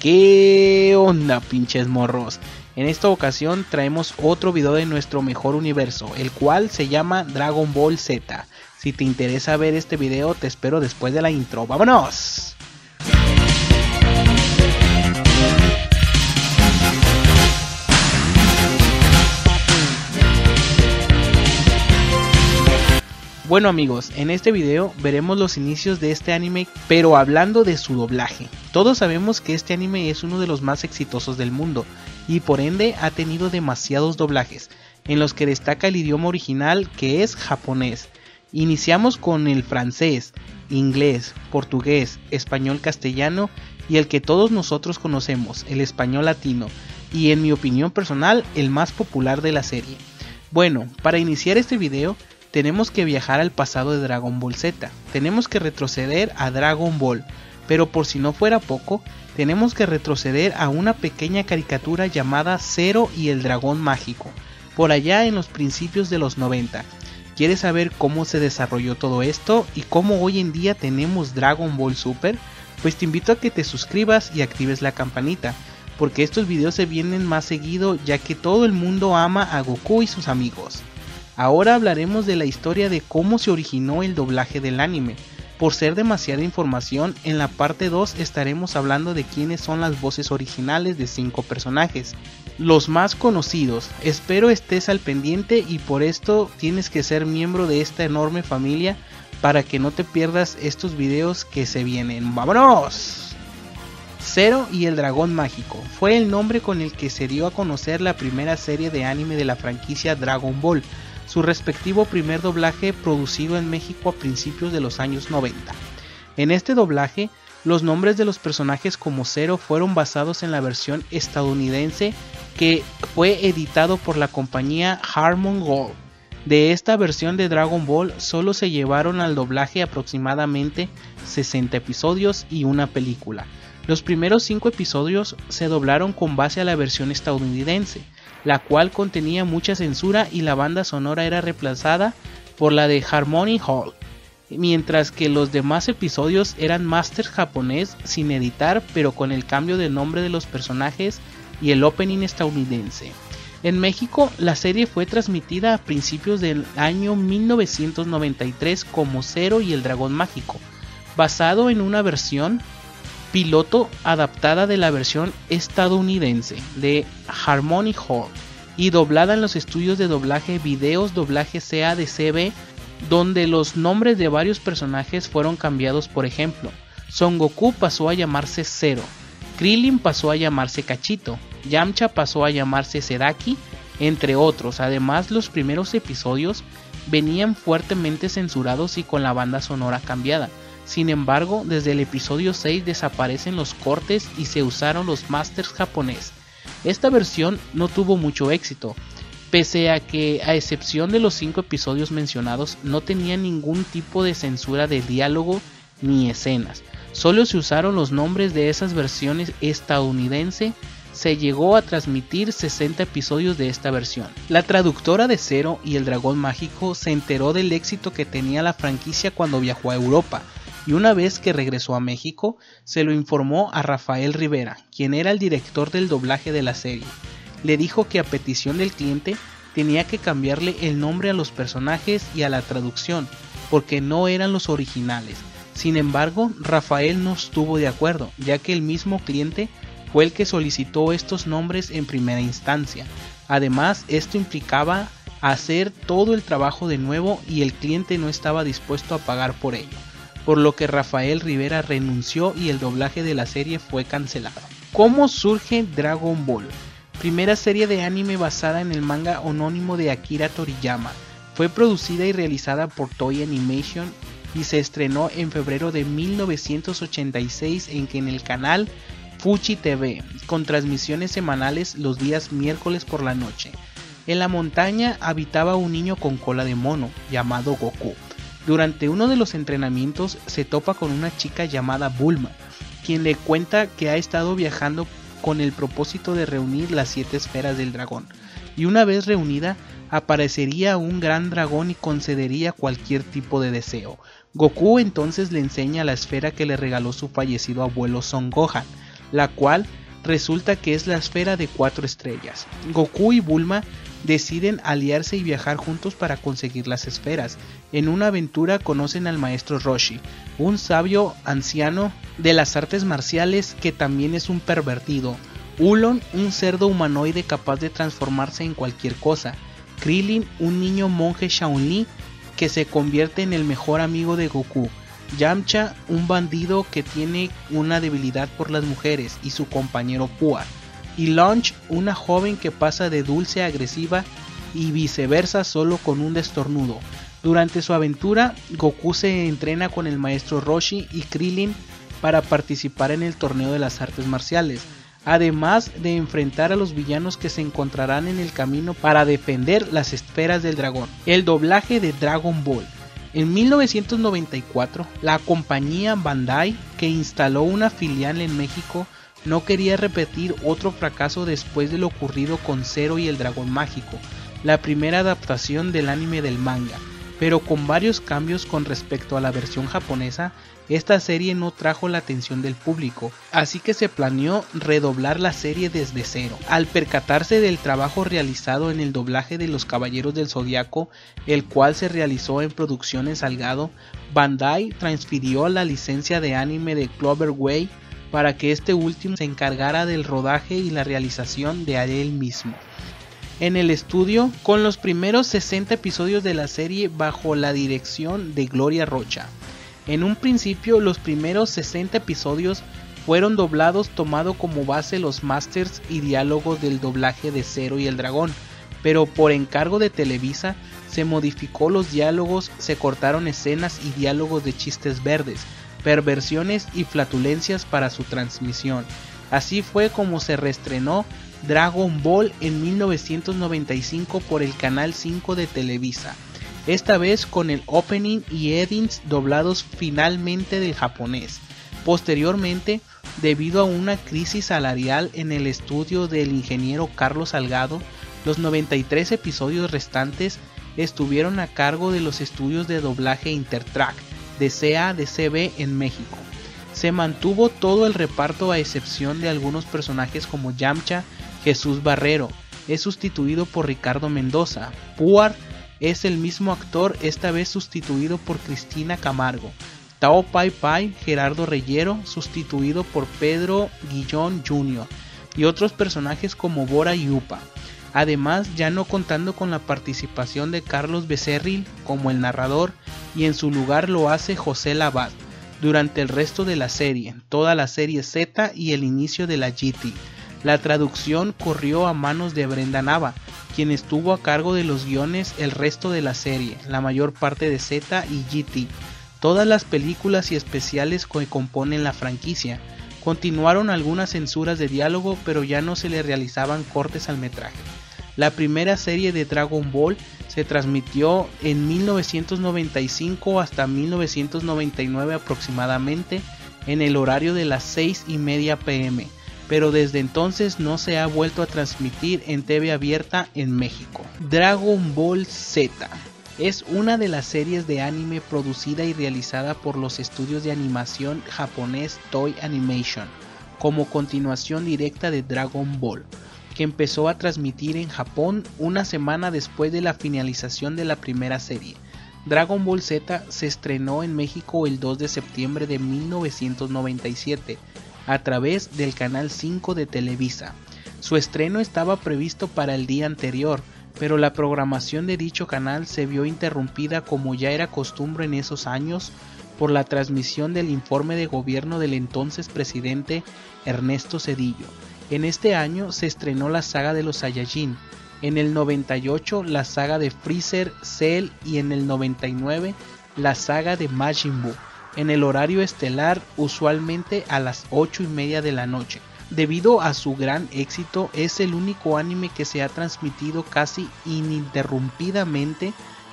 ¿Qué onda pinches morros? En esta ocasión traemos otro video de nuestro mejor universo, el cual se llama Dragon Ball Z. Si te interesa ver este video, te espero después de la intro. ¡Vámonos! Bueno amigos, en este video veremos los inicios de este anime, pero hablando de su doblaje. Todos sabemos que este anime es uno de los más exitosos del mundo, y por ende ha tenido demasiados doblajes, en los que destaca el idioma original que es japonés. Iniciamos con el francés, inglés, portugués, español castellano y el que todos nosotros conocemos, el español latino, y en mi opinión personal el más popular de la serie. Bueno, para iniciar este video, tenemos que viajar al pasado de Dragon Ball Z, tenemos que retroceder a Dragon Ball, pero por si no fuera poco, tenemos que retroceder a una pequeña caricatura llamada Zero y el Dragón Mágico, por allá en los principios de los 90. ¿Quieres saber cómo se desarrolló todo esto y cómo hoy en día tenemos Dragon Ball Super? Pues te invito a que te suscribas y actives la campanita, porque estos videos se vienen más seguido ya que todo el mundo ama a Goku y sus amigos. Ahora hablaremos de la historia de cómo se originó el doblaje del anime. Por ser demasiada información, en la parte 2 estaremos hablando de quiénes son las voces originales de 5 personajes, los más conocidos. Espero estés al pendiente y por esto tienes que ser miembro de esta enorme familia para que no te pierdas estos videos que se vienen. ¡Vámonos! Zero y el Dragón Mágico fue el nombre con el que se dio a conocer la primera serie de anime de la franquicia Dragon Ball su respectivo primer doblaje producido en México a principios de los años 90. En este doblaje, los nombres de los personajes como Zero fueron basados en la versión estadounidense que fue editado por la compañía Harmon Gold. De esta versión de Dragon Ball solo se llevaron al doblaje aproximadamente 60 episodios y una película. Los primeros 5 episodios se doblaron con base a la versión estadounidense, la cual contenía mucha censura y la banda sonora era reemplazada por la de Harmony Hall, mientras que los demás episodios eran master japonés sin editar pero con el cambio de nombre de los personajes y el opening estadounidense. En México, la serie fue transmitida a principios del año 1993 como Cero y el Dragón Mágico, basado en una versión piloto adaptada de la versión estadounidense de Harmony Hall y doblada en los estudios de doblaje Videos Doblaje CA de CB, donde los nombres de varios personajes fueron cambiados, por ejemplo, Son Goku pasó a llamarse Zero, Krillin pasó a llamarse Cachito, Yamcha pasó a llamarse Sedaki, entre otros. Además, los primeros episodios venían fuertemente censurados y con la banda sonora cambiada sin embargo, desde el episodio 6 desaparecen los cortes y se usaron los masters japonés. Esta versión no tuvo mucho éxito, pese a que, a excepción de los 5 episodios mencionados, no tenía ningún tipo de censura de diálogo ni escenas. Solo se usaron los nombres de esas versiones estadounidense se llegó a transmitir 60 episodios de esta versión. La traductora de Zero y el Dragón Mágico se enteró del éxito que tenía la franquicia cuando viajó a Europa y una vez que regresó a México se lo informó a Rafael Rivera, quien era el director del doblaje de la serie. Le dijo que a petición del cliente tenía que cambiarle el nombre a los personajes y a la traducción, porque no eran los originales. Sin embargo, Rafael no estuvo de acuerdo, ya que el mismo cliente fue el que solicitó estos nombres en primera instancia. Además, esto implicaba hacer todo el trabajo de nuevo y el cliente no estaba dispuesto a pagar por ello por lo que Rafael Rivera renunció y el doblaje de la serie fue cancelado. ¿Cómo surge Dragon Ball? Primera serie de anime basada en el manga homónimo de Akira Toriyama. Fue producida y realizada por Toei Animation y se estrenó en febrero de 1986 en que en el canal Fuji TV, con transmisiones semanales los días miércoles por la noche. En la montaña habitaba un niño con cola de mono llamado Goku durante uno de los entrenamientos se topa con una chica llamada Bulma, quien le cuenta que ha estado viajando con el propósito de reunir las siete esferas del dragón, y una vez reunida aparecería un gran dragón y concedería cualquier tipo de deseo. Goku entonces le enseña la esfera que le regaló su fallecido abuelo Son Gohan, la cual resulta que es la esfera de cuatro estrellas. Goku y Bulma deciden aliarse y viajar juntos para conseguir las esferas. En una aventura conocen al maestro Roshi, un sabio anciano de las artes marciales que también es un pervertido. Ulon, un cerdo humanoide capaz de transformarse en cualquier cosa. Krillin, un niño monje Shaolin que se convierte en el mejor amigo de Goku. Yamcha, un bandido que tiene una debilidad por las mujeres, y su compañero Puar. Y Launch, una joven que pasa de dulce a agresiva y viceversa solo con un destornudo. Durante su aventura, Goku se entrena con el maestro Roshi y Krillin para participar en el torneo de las artes marciales, además de enfrentar a los villanos que se encontrarán en el camino para defender las esferas del dragón. El doblaje de Dragon Ball. En 1994, la compañía Bandai, que instaló una filial en México, no quería repetir otro fracaso después de lo ocurrido con Zero y el Dragón Mágico, la primera adaptación del anime del manga, pero con varios cambios con respecto a la versión japonesa, esta serie no trajo la atención del público, así que se planeó redoblar la serie desde cero. Al percatarse del trabajo realizado en el doblaje de Los Caballeros del Zodiaco, el cual se realizó en producciones Salgado, Bandai transfirió la licencia de anime de Clover Way para que este último se encargara del rodaje y la realización de él mismo en el estudio con los primeros 60 episodios de la serie bajo la dirección de Gloria Rocha. En un principio los primeros 60 episodios fueron doblados tomando como base los masters y diálogos del doblaje de Cero y el Dragón, pero por encargo de Televisa se modificó los diálogos, se cortaron escenas y diálogos de chistes verdes, perversiones y flatulencias para su transmisión. Así fue como se reestrenó Dragon Ball en 1995 por el canal 5 de Televisa esta vez con el opening y edits doblados finalmente del japonés. Posteriormente, debido a una crisis salarial en el estudio del ingeniero Carlos Salgado, los 93 episodios restantes estuvieron a cargo de los estudios de doblaje Intertrack de CA en México. Se mantuvo todo el reparto a excepción de algunos personajes como Yamcha, Jesús Barrero, es sustituido por Ricardo Mendoza, Puar es el mismo actor, esta vez sustituido por Cristina Camargo. Tao Pai Pai, Gerardo Reyero, sustituido por Pedro Guillón Jr. y otros personajes como Bora y Upa. Además, ya no contando con la participación de Carlos Becerril como el narrador y en su lugar lo hace José Labat durante el resto de la serie, toda la serie Z y el inicio de la GT. La traducción corrió a manos de Brenda Nava, quien estuvo a cargo de los guiones el resto de la serie, la mayor parte de Z y GT, todas las películas y especiales que componen la franquicia. Continuaron algunas censuras de diálogo, pero ya no se le realizaban cortes al metraje. La primera serie de Dragon Ball se transmitió en 1995 hasta 1999 aproximadamente en el horario de las 6 y media pm pero desde entonces no se ha vuelto a transmitir en TV abierta en México. Dragon Ball Z es una de las series de anime producida y realizada por los estudios de animación japonés Toy Animation, como continuación directa de Dragon Ball, que empezó a transmitir en Japón una semana después de la finalización de la primera serie. Dragon Ball Z se estrenó en México el 2 de septiembre de 1997 a través del canal 5 de Televisa. Su estreno estaba previsto para el día anterior, pero la programación de dicho canal se vio interrumpida como ya era costumbre en esos años por la transmisión del informe de gobierno del entonces presidente Ernesto Cedillo. En este año se estrenó la saga de los Saiyajin, en el 98 la saga de Freezer, Cell y en el 99 la saga de Majin Buu en el horario estelar usualmente a las 8 y media de la noche. Debido a su gran éxito es el único anime que se ha transmitido casi ininterrumpidamente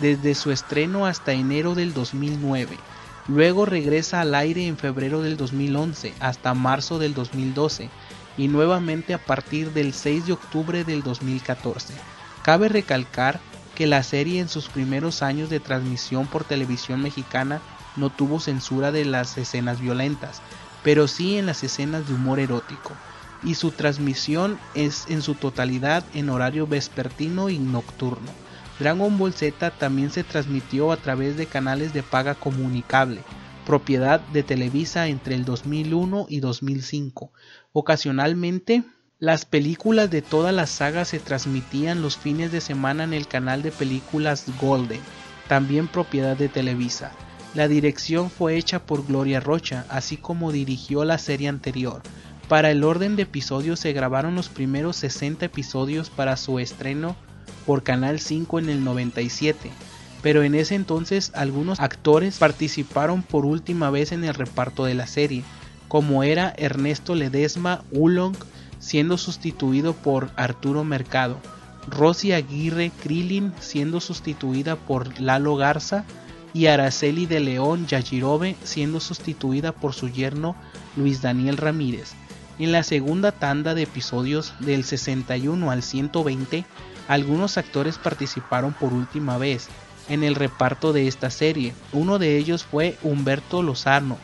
desde su estreno hasta enero del 2009. Luego regresa al aire en febrero del 2011 hasta marzo del 2012 y nuevamente a partir del 6 de octubre del 2014. Cabe recalcar que la serie en sus primeros años de transmisión por televisión mexicana no tuvo censura de las escenas violentas, pero sí en las escenas de humor erótico, y su transmisión es en su totalidad en horario vespertino y nocturno. Dragon Ball Z también se transmitió a través de canales de paga comunicable, propiedad de Televisa entre el 2001 y 2005. Ocasionalmente, las películas de toda la saga se transmitían los fines de semana en el canal de películas Golden, también propiedad de Televisa. La dirección fue hecha por Gloria Rocha, así como dirigió la serie anterior. Para el orden de episodios se grabaron los primeros 60 episodios para su estreno por Canal 5 en el 97, pero en ese entonces algunos actores participaron por última vez en el reparto de la serie, como era Ernesto Ledesma Ulong, siendo sustituido por Arturo Mercado, Rosy Aguirre Krillin siendo sustituida por Lalo Garza y Araceli de León Yajirobe siendo sustituida por su yerno Luis Daniel Ramírez. En la segunda tanda de episodios del 61 al 120, algunos actores participaron por última vez en el reparto de esta serie. Uno de ellos fue Humberto Lozano,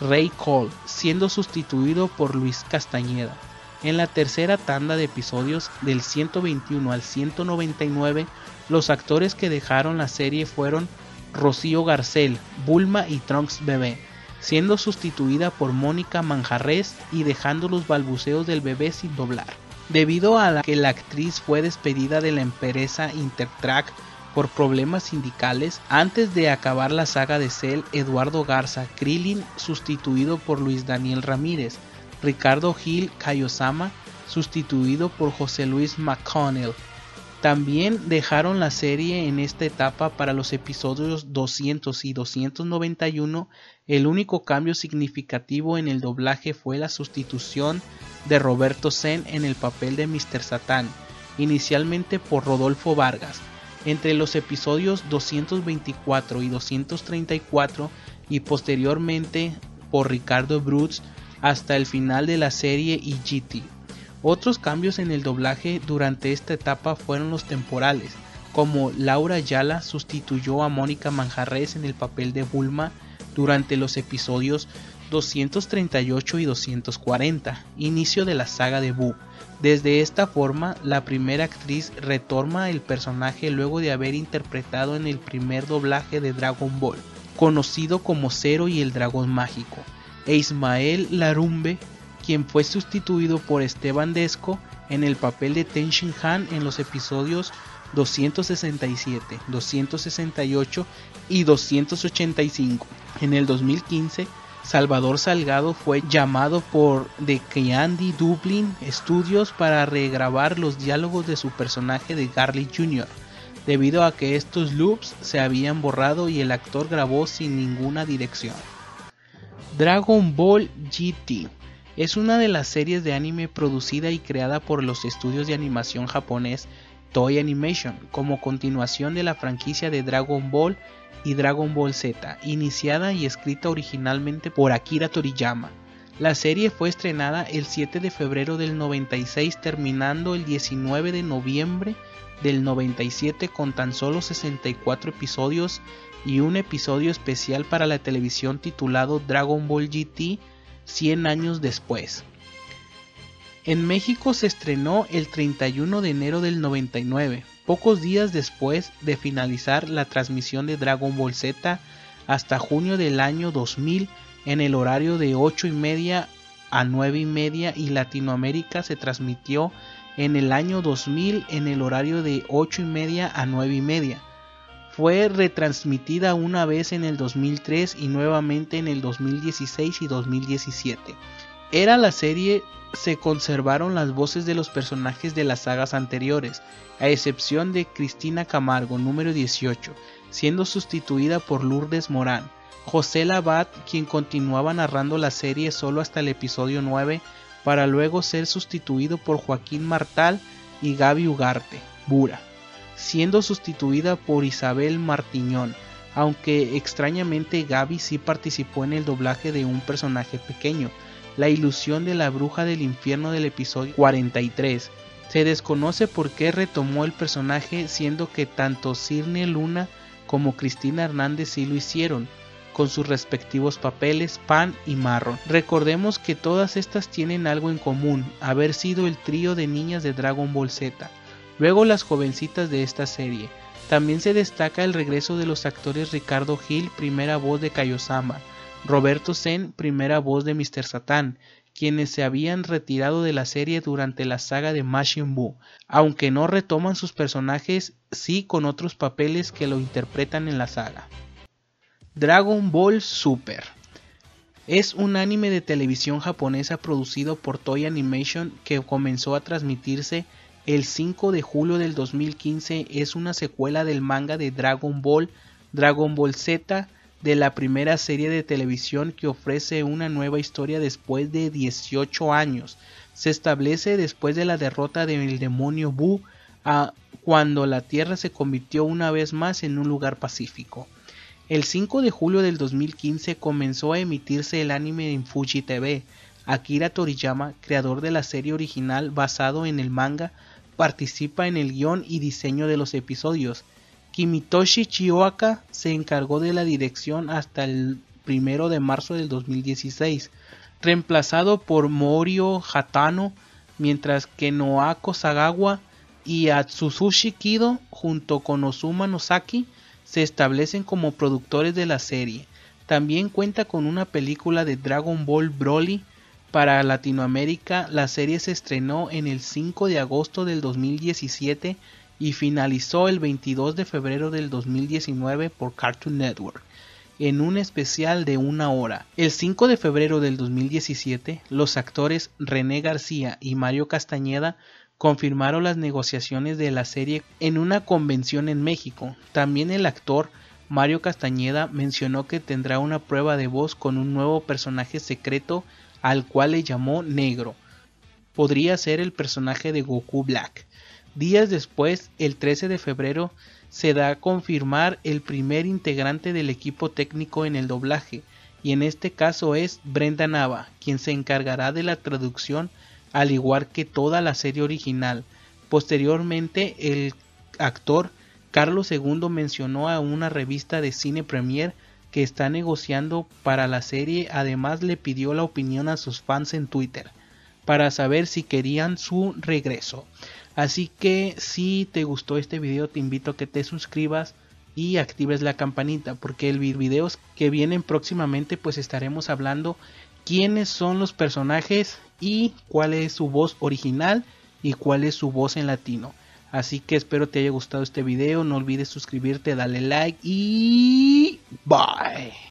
Ray Cole, siendo sustituido por Luis Castañeda. En la tercera tanda de episodios del 121 al 199, los actores que dejaron la serie fueron Rocío Garcel, Bulma y Trunks Bebé, siendo sustituida por Mónica Manjarres y dejando los balbuceos del bebé sin doblar. Debido a que la actriz fue despedida de la empresa Intertrack por problemas sindicales, antes de acabar la saga de Cell, Eduardo Garza Krillin sustituido por Luis Daniel Ramírez, Ricardo Gil Kayosama sustituido por José Luis McConnell. También dejaron la serie en esta etapa para los episodios 200 y 291. El único cambio significativo en el doblaje fue la sustitución de Roberto Sen en el papel de Mr. Satan, inicialmente por Rodolfo Vargas. Entre los episodios 224 y 234 y posteriormente por Ricardo Brutz hasta el final de la serie y GT. Otros cambios en el doblaje durante esta etapa fueron los temporales, como Laura Yala sustituyó a Mónica Manjarres en el papel de Bulma durante los episodios 238 y 240, inicio de la saga de Boo. Desde esta forma, la primera actriz retoma el personaje luego de haber interpretado en el primer doblaje de Dragon Ball, conocido como Zero y el Dragón Mágico e Ismael Larumbe, quien fue sustituido por Esteban Desco en el papel de Ten Shin Han en los episodios 267, 268 y 285. En el 2015, Salvador Salgado fue llamado por The Candy Dublin Studios para regrabar los diálogos de su personaje de Garlic Jr., debido a que estos loops se habían borrado y el actor grabó sin ninguna dirección. Dragon Ball GT es una de las series de anime producida y creada por los estudios de animación japonés Toei Animation como continuación de la franquicia de Dragon Ball y Dragon Ball Z, iniciada y escrita originalmente por Akira Toriyama. La serie fue estrenada el 7 de febrero del 96 terminando el 19 de noviembre del 97 con tan solo 64 episodios y un episodio especial para la televisión titulado Dragon Ball GT 100 años después. En México se estrenó el 31 de enero del 99, pocos días después de finalizar la transmisión de Dragon Ball Z hasta junio del año 2000 en el horario de 8 y media a 9 y media y Latinoamérica se transmitió en el año 2000 en el horario de 8 y media a 9 y media. Fue retransmitida una vez en el 2003 y nuevamente en el 2016 y 2017. Era la serie se conservaron las voces de los personajes de las sagas anteriores, a excepción de Cristina Camargo, número 18, siendo sustituida por Lourdes Morán. José Labat, quien continuaba narrando la serie solo hasta el episodio 9, para luego ser sustituido por Joaquín Martal y Gaby Ugarte, Bura siendo sustituida por Isabel Martiñón, aunque extrañamente Gaby sí participó en el doblaje de un personaje pequeño, la ilusión de la bruja del infierno del episodio 43. Se desconoce por qué retomó el personaje siendo que tanto Cirne Luna como Cristina Hernández sí lo hicieron. con sus respectivos papeles Pan y Marron. Recordemos que todas estas tienen algo en común, haber sido el trío de niñas de Dragon Ball Z, luego las jovencitas de esta serie. También se destaca el regreso de los actores Ricardo Gil, primera voz de Kaiosama, Roberto Zen, primera voz de Mr. Satan, quienes se habían retirado de la serie durante la saga de Majin Buu, aunque no retoman sus personajes, sí con otros papeles que lo interpretan en la saga. Dragon Ball Super es un anime de televisión japonesa producido por Toei Animation que comenzó a transmitirse el 5 de julio del 2015. Es una secuela del manga de Dragon Ball, Dragon Ball Z, de la primera serie de televisión que ofrece una nueva historia después de 18 años. Se establece después de la derrota del demonio Bu, a cuando la Tierra se convirtió una vez más en un lugar pacífico. El 5 de julio del 2015 comenzó a emitirse el anime en Fuji TV. Akira Toriyama, creador de la serie original basado en el manga, participa en el guion y diseño de los episodios. Kimitoshi Chioaka se encargó de la dirección hasta el 1 de marzo del 2016, reemplazado por Morio Hatano, mientras que Noako Sagawa y Atsushi Kido junto con Ozuma Nosaki se establecen como productores de la serie. También cuenta con una película de Dragon Ball Broly. Para Latinoamérica, la serie se estrenó en el 5 de agosto del 2017 y finalizó el 22 de febrero del 2019 por Cartoon Network en un especial de una hora. El 5 de febrero del 2017, los actores René García y Mario Castañeda confirmaron las negociaciones de la serie en una convención en México. También el actor Mario Castañeda mencionó que tendrá una prueba de voz con un nuevo personaje secreto al cual le llamó Negro. Podría ser el personaje de Goku Black. Días después, el 13 de febrero, se da a confirmar el primer integrante del equipo técnico en el doblaje, y en este caso es Brenda Nava, quien se encargará de la traducción al igual que toda la serie original. Posteriormente, el actor Carlos II mencionó a una revista de cine premier que está negociando para la serie, además le pidió la opinión a sus fans en Twitter para saber si querían su regreso. Así que si te gustó este video te invito a que te suscribas y actives la campanita porque el videos que vienen próximamente pues estaremos hablando quiénes son los personajes y cuál es su voz original y cuál es su voz en latino. Así que espero te haya gustado este video, no olvides suscribirte, darle like y bye.